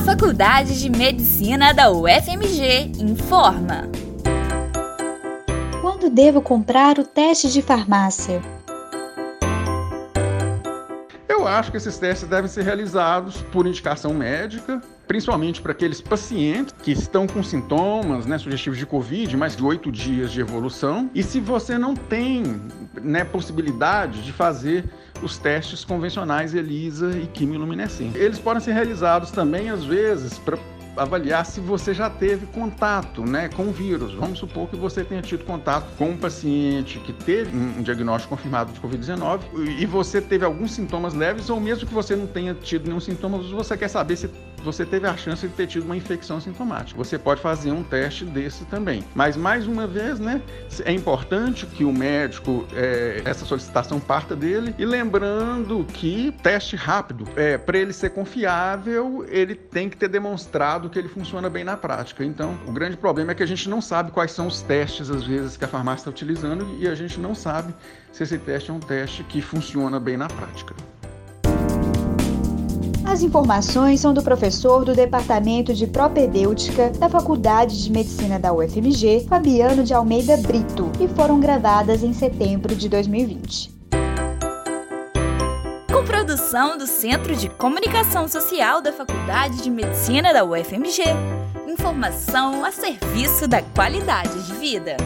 A Faculdade de Medicina da UFMG informa. Quando devo comprar o teste de farmácia? Eu acho que esses testes devem ser realizados por indicação médica, principalmente para aqueles pacientes que estão com sintomas né, sugestivos de Covid, mais de oito dias de evolução. E se você não tem né, possibilidade de fazer os testes convencionais ELISA e quimiluminescência. Eles podem ser realizados também, às vezes, para avaliar se você já teve contato né, com o vírus. Vamos supor que você tenha tido contato com um paciente que teve um diagnóstico confirmado de Covid-19 e você teve alguns sintomas leves, ou mesmo que você não tenha tido nenhum sintoma, você quer saber se você teve a chance de ter tido uma infecção sintomática. Você pode fazer um teste desse também. Mas, mais uma vez, né, é importante que o médico, é, essa solicitação parta dele. E lembrando que teste rápido, é, para ele ser confiável, ele tem que ter demonstrado que ele funciona bem na prática. Então, o grande problema é que a gente não sabe quais são os testes, às vezes, que a farmácia está utilizando e a gente não sabe se esse teste é um teste que funciona bem na prática. As informações são do professor do Departamento de Propedêutica da Faculdade de Medicina da UFMG, Fabiano de Almeida Brito, e foram gravadas em setembro de 2020. Com produção do Centro de Comunicação Social da Faculdade de Medicina da UFMG. Informação a serviço da qualidade de vida.